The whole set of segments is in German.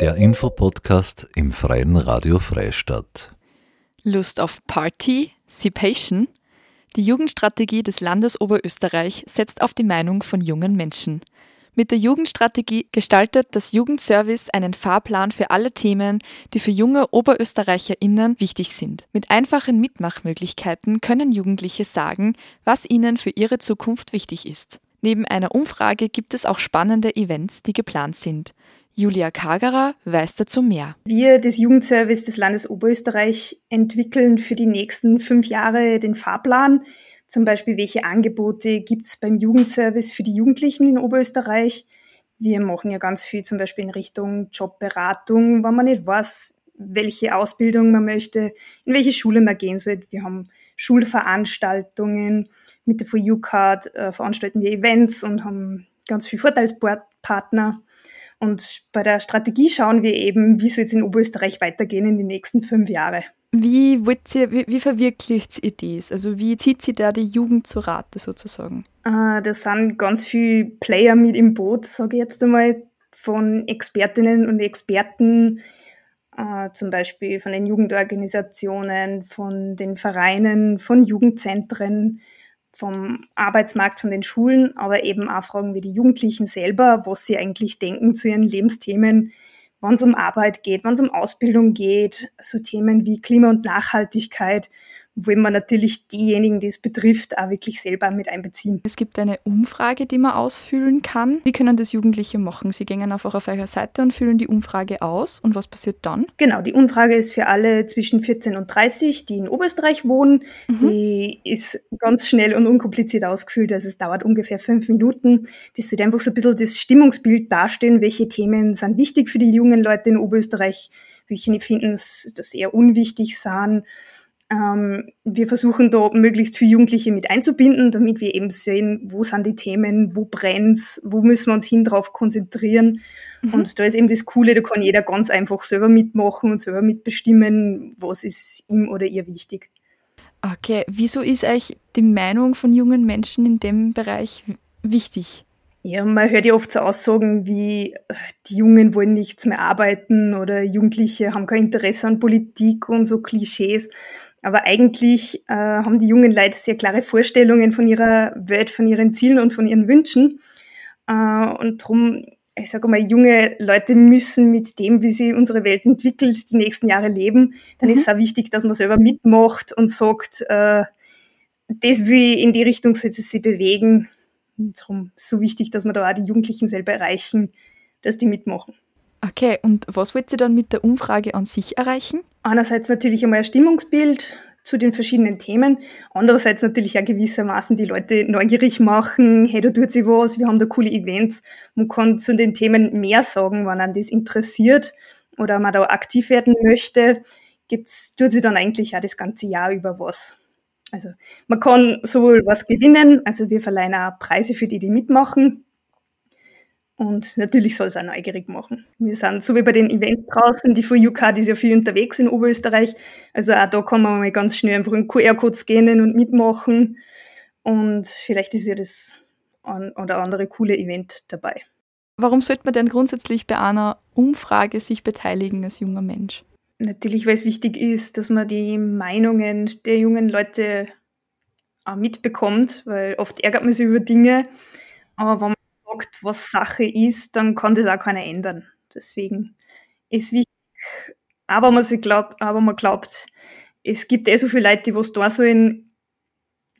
Der Infopodcast im Freien Radio Freistadt. Lust auf Party? Sipation? Die Jugendstrategie des Landes Oberösterreich setzt auf die Meinung von jungen Menschen. Mit der Jugendstrategie gestaltet das Jugendservice einen Fahrplan für alle Themen, die für junge OberösterreicherInnen wichtig sind. Mit einfachen Mitmachmöglichkeiten können Jugendliche sagen, was ihnen für ihre Zukunft wichtig ist. Neben einer Umfrage gibt es auch spannende Events, die geplant sind. Julia Kagerer weiß dazu mehr. Wir, das Jugendservice des Landes Oberösterreich, entwickeln für die nächsten fünf Jahre den Fahrplan. Zum Beispiel, welche Angebote gibt es beim Jugendservice für die Jugendlichen in Oberösterreich? Wir machen ja ganz viel zum Beispiel in Richtung Jobberatung, wenn man nicht weiß, welche Ausbildung man möchte, in welche Schule man gehen soll. Wir haben Schulveranstaltungen. Mit der For You Card äh, veranstalten wir Events und haben ganz viele Vorteilspartner. Und bei der Strategie schauen wir eben, wie soll es in Oberösterreich weitergehen in den nächsten fünf Jahren. Wie, ihr, wie, wie verwirklicht ihr das? Also wie zieht sie da die Jugend zu Rate sozusagen? Äh, da sind ganz viele Player mit im Boot, sage ich jetzt einmal, von Expertinnen und Experten, äh, zum Beispiel von den Jugendorganisationen, von den Vereinen, von Jugendzentren, vom Arbeitsmarkt, von den Schulen, aber eben auch Fragen wie die Jugendlichen selber, was sie eigentlich denken zu ihren Lebensthemen, wenn es um Arbeit geht, wenn es um Ausbildung geht, so Themen wie Klima und Nachhaltigkeit wo man natürlich diejenigen, die es betrifft, auch wirklich selber mit einbeziehen. Es gibt eine Umfrage, die man ausfüllen kann. Wie können das Jugendliche machen? Sie gehen einfach auf eure Seite und füllen die Umfrage aus. Und was passiert dann? Genau, die Umfrage ist für alle zwischen 14 und 30, die in Oberösterreich wohnen. Mhm. Die ist ganz schnell und unkompliziert ausgefüllt. Also es dauert ungefähr fünf Minuten. Das wird einfach so ein bisschen das Stimmungsbild darstellen, welche Themen sind wichtig für die jungen Leute in Oberösterreich, welche finden es, dass eher unwichtig sind. Ähm, wir versuchen da möglichst viele Jugendliche mit einzubinden, damit wir eben sehen, wo sind die Themen, wo brennt's, wo müssen wir uns hin drauf konzentrieren. Mhm. Und da ist eben das Coole, da kann jeder ganz einfach selber mitmachen und selber mitbestimmen, was ist ihm oder ihr wichtig. Okay, wieso ist euch die Meinung von jungen Menschen in dem Bereich wichtig? Ja, man hört ja oft so Aussagen wie, die Jungen wollen nichts mehr arbeiten oder Jugendliche haben kein Interesse an Politik und so Klischees. Aber eigentlich äh, haben die jungen Leute sehr klare Vorstellungen von ihrer Welt, von ihren Zielen und von ihren Wünschen. Äh, und darum, ich sage mal, junge Leute müssen mit dem, wie sie unsere Welt entwickelt, die nächsten Jahre leben. Dann mhm. ist es auch wichtig, dass man selber mitmacht und sagt, äh, das will in die Richtung soll es sich bewegen. Und darum ist es so wichtig, dass wir da auch die Jugendlichen selber erreichen, dass die mitmachen. Okay, und was wollt ihr dann mit der Umfrage an sich erreichen? Einerseits natürlich einmal ein Stimmungsbild zu den verschiedenen Themen. Andererseits natürlich auch gewissermaßen die Leute neugierig machen. Hey, da tut sich was, wir haben da coole Events. Man kann zu den Themen mehr sagen, wenn einen das interessiert oder man da aktiv werden möchte. Gibt's, tut sich dann eigentlich auch das ganze Jahr über was. Also man kann sowohl was gewinnen, also wir verleihen auch Preise für die, die mitmachen, und natürlich soll es auch neugierig machen. Wir sind so wie bei den Events draußen, die von UK, die ist ja viel unterwegs in Oberösterreich. Also auch da kann man mal ganz schnell einfach einen QR-Code scannen und mitmachen. Und vielleicht ist ja das ein oder andere coole Event dabei. Warum sollte man denn grundsätzlich bei einer Umfrage sich beteiligen als junger Mensch? Natürlich, weil es wichtig ist, dass man die Meinungen der jungen Leute auch mitbekommt, weil oft ärgert man sich über Dinge. Aber wenn sagt, was Sache ist, dann kann das auch keiner ändern. Deswegen ist wichtig, aber man, glaubt, aber man glaubt, es gibt eh so viele Leute, die was da sollen,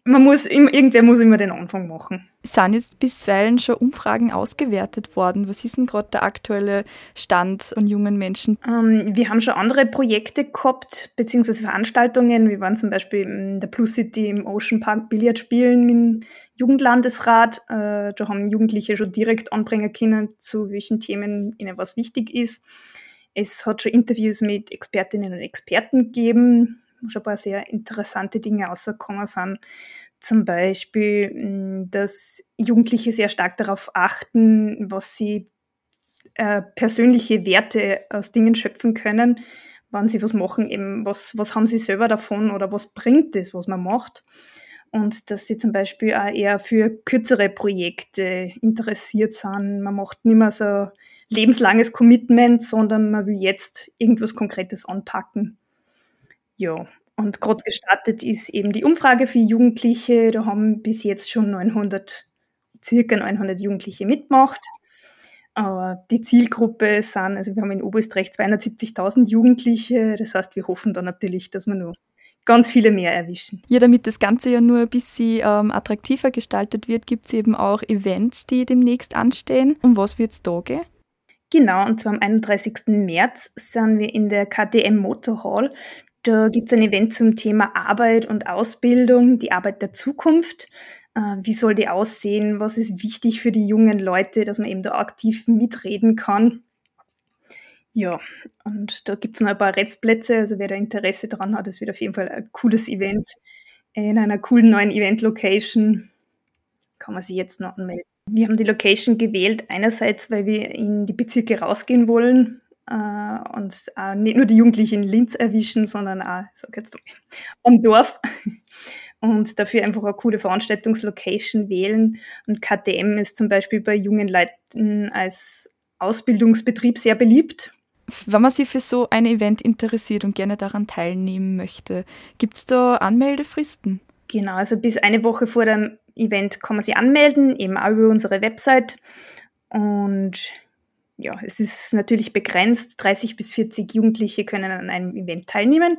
man muss, irgendwer muss immer den Anfang machen. Sind jetzt bisweilen schon Umfragen ausgewertet worden? Was ist denn gerade der aktuelle Stand an jungen Menschen? Ähm, wir haben schon andere Projekte gehabt, beziehungsweise Veranstaltungen. Wir waren zum Beispiel in der Plus City im Ocean Park Billard spielen mit dem Jugendlandesrat. Äh, da haben Jugendliche schon direkt anbringen können, zu welchen Themen ihnen was wichtig ist. Es hat schon Interviews mit Expertinnen und Experten gegeben schon ein paar sehr interessante Dinge rausgekommen sind. Zum Beispiel, hm, dass Jugendliche sehr stark darauf achten, was sie äh, persönliche Werte aus Dingen schöpfen können, wann sie was machen, eben was, was haben sie selber davon oder was bringt es, was man macht. und dass sie zum Beispiel auch eher für kürzere Projekte interessiert sind. Man macht nicht mehr so lebenslanges Commitment, sondern man will jetzt irgendwas Konkretes anpacken. Ja, und gerade gestartet ist eben die Umfrage für Jugendliche. Da haben bis jetzt schon 900, circa 900 Jugendliche mitgemacht. Aber die Zielgruppe sind, also wir haben in Oberösterreich 270.000 Jugendliche. Das heißt, wir hoffen da natürlich, dass wir nur ganz viele mehr erwischen. Ja, damit das Ganze ja nur ein bisschen ähm, attraktiver gestaltet wird, gibt es eben auch Events, die demnächst anstehen. Um was wird es da gehen? Genau, und zwar am 31. März sind wir in der KTM Motor Hall. Da gibt es ein Event zum Thema Arbeit und Ausbildung, die Arbeit der Zukunft. Äh, wie soll die aussehen? Was ist wichtig für die jungen Leute, dass man eben da aktiv mitreden kann? Ja, und da gibt es noch ein paar Restplätze. Also wer da Interesse dran hat, das wird auf jeden Fall ein cooles Event in einer coolen neuen Event-Location. Kann man sich jetzt noch anmelden. Wir haben die Location gewählt, einerseits, weil wir in die Bezirke rausgehen wollen äh, und äh, nicht nur die Jugendlichen in Linz erwischen, sondern auch, sag jetzt am Dorf. Und dafür einfach eine coole Veranstaltungslocation wählen. Und KTM ist zum Beispiel bei jungen Leuten als Ausbildungsbetrieb sehr beliebt. Wenn man sich für so ein Event interessiert und gerne daran teilnehmen möchte, gibt es da Anmeldefristen? Genau, also bis eine Woche vor dem Event kann man sich anmelden, eben auch über unsere Website. Und ja, es ist natürlich begrenzt. 30 bis 40 Jugendliche können an einem Event teilnehmen.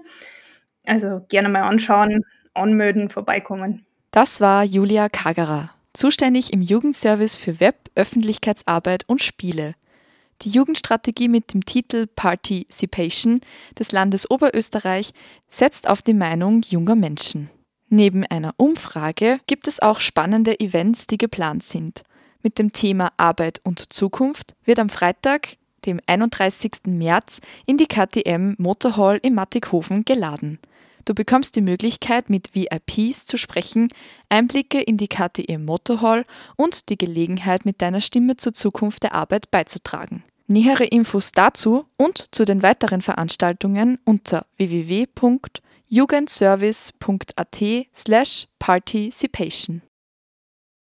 Also gerne mal anschauen, anmelden, vorbeikommen. Das war Julia Kagerer, zuständig im Jugendservice für Web, Öffentlichkeitsarbeit und Spiele. Die Jugendstrategie mit dem Titel Participation des Landes Oberösterreich setzt auf die Meinung junger Menschen. Neben einer Umfrage gibt es auch spannende Events, die geplant sind. Mit dem Thema Arbeit und Zukunft wird am Freitag, dem 31. März, in die KTM Motorhall in Mattighofen geladen. Du bekommst die Möglichkeit, mit VIPs zu sprechen, Einblicke in die KTM Motorhall und die Gelegenheit, mit deiner Stimme zur Zukunft der Arbeit beizutragen. Nähere Infos dazu und zu den weiteren Veranstaltungen unter www.jugendservice.at slash participation.